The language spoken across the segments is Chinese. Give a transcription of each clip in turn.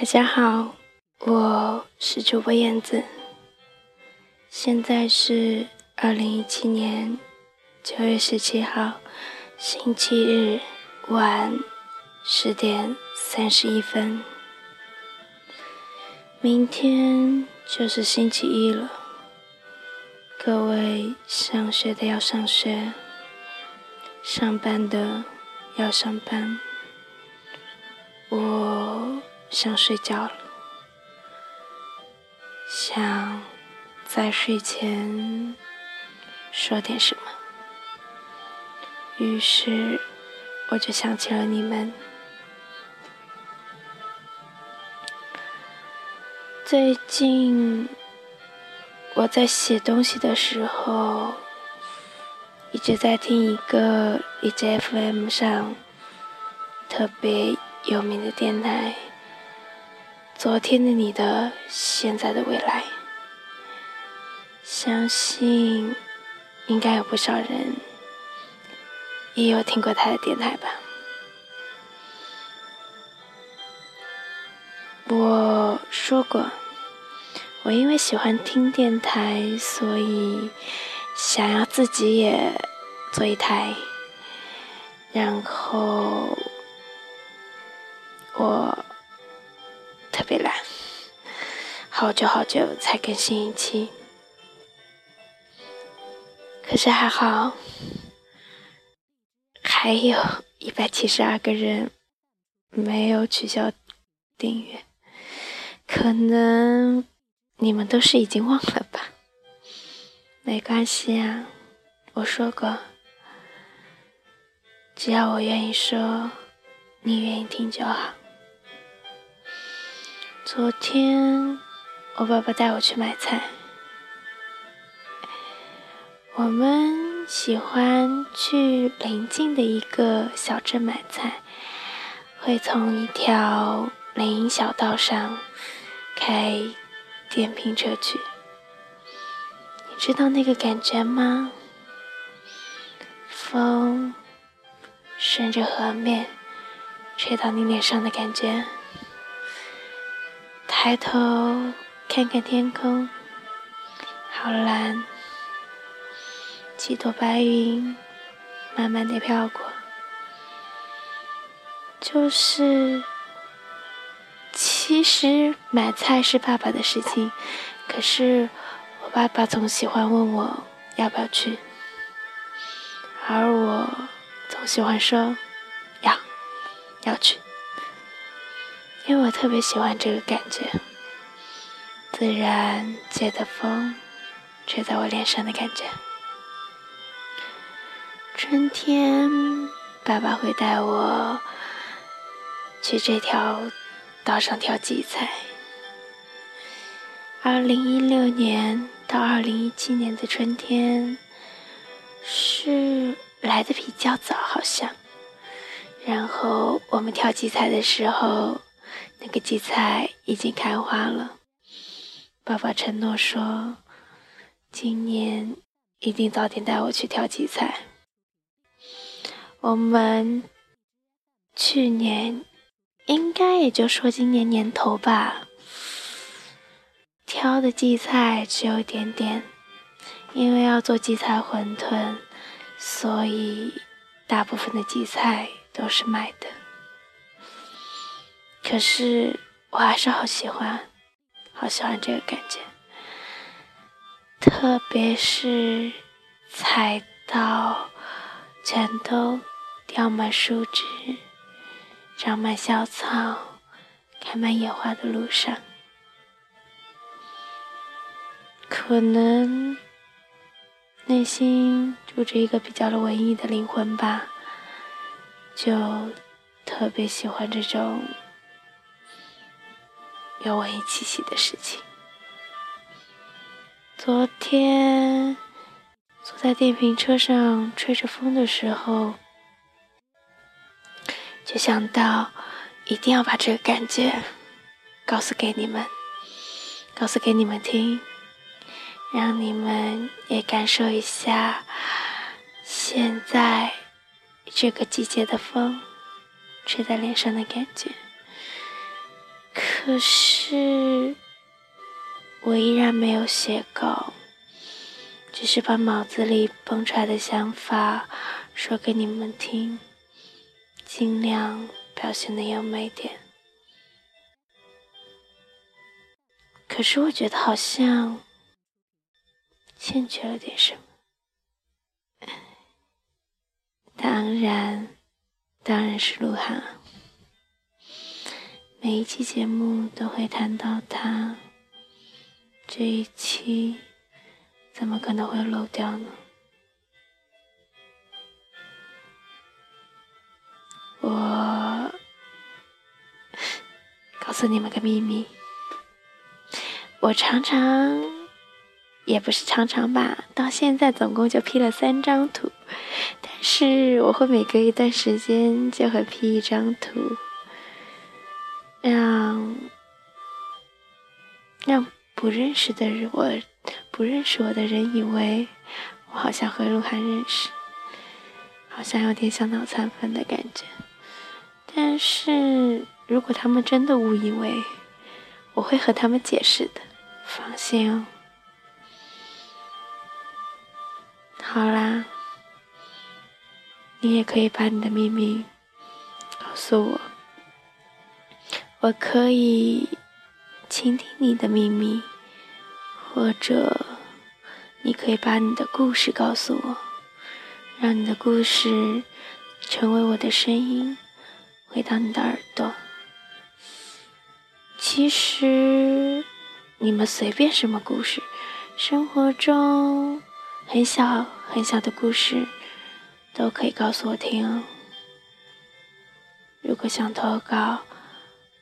大家好，我是主播燕子。现在是二零一七年九月十七号星期日晚十点三十一分。明天就是星期一了，各位上学的要上学，上班的要上班。我。想睡觉了，想在睡前说点什么，于是我就想起了你们。最近我在写东西的时候，一直在听一个 EJFM 上特别有名的电台。昨天的你的，现在的未来，相信应该有不少人也有听过他的电台吧。我说过，我因为喜欢听电台，所以想要自己也做一台，然后我。特别懒，好久好久才更新一期，可是还好，还有一百七十二个人没有取消订阅，可能你们都是已经忘了吧？没关系啊，我说过，只要我愿意说，你愿意听就好。昨天我爸爸带我去买菜，我们喜欢去邻近的一个小镇买菜，会从一条林荫小道上开电瓶车去。你知道那个感觉吗？风顺着河面吹到你脸上的感觉。抬头看看天空，好蓝，几朵白云慢慢的飘过。就是，其实买菜是爸爸的事情，可是我爸爸总喜欢问我要不要去，而我总喜欢说要，要去。因为我特别喜欢这个感觉，自然界的风吹在我脸上的感觉。春天，爸爸会带我去这条道上挑荠菜。二零一六年到二零一七年的春天是来的比较早，好像。然后我们挑荠菜的时候。那个荠菜已经开花了，爸爸承诺说，今年一定早点带我去挑荠菜。我们去年应该也就说今年年头吧，挑的荠菜只有一点点，因为要做荠菜馄饨，所以大部分的荠菜都是买的。可是我还是好喜欢，好喜欢这个感觉，特别是踩到全都掉满树枝、长满小草、开满野花的路上，可能内心住着一个比较的文艺的灵魂吧，就特别喜欢这种。有文艺气息的事情。昨天坐在电瓶车上吹着风的时候，就想到一定要把这个感觉告诉给你们，告诉给你们听，让你们也感受一下现在这个季节的风吹在脸上的感觉。可。是我依然没有写稿，只是把脑子里蹦出来的想法说给你们听，尽量表现的优美点。可是我觉得好像欠缺了点什么。当然，当然是鹿晗啊！每一期节目都会谈到他，这一期怎么可能会漏掉呢？我告诉你们个秘密。我常常，也不是常常吧，到现在总共就 P 了三张图，但是我会每隔一段时间就会 P 一张图，让让不认识的人，我不认识我的人以为我好像和鹿晗认识，好像有点像脑残粉的感觉，但是如果他们真的误以为，我会和他们解释的。放心哦。好啦，你也可以把你的秘密告诉我，我可以倾听你的秘密，或者你可以把你的故事告诉我，让你的故事成为我的声音，回到你的耳朵。其实。你们随便什么故事，生活中很小很小的故事，都可以告诉我听。如果想投稿，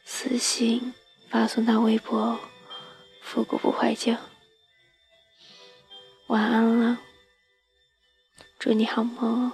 私信发送到微博“复古不怀旧”。晚安了，祝你好梦。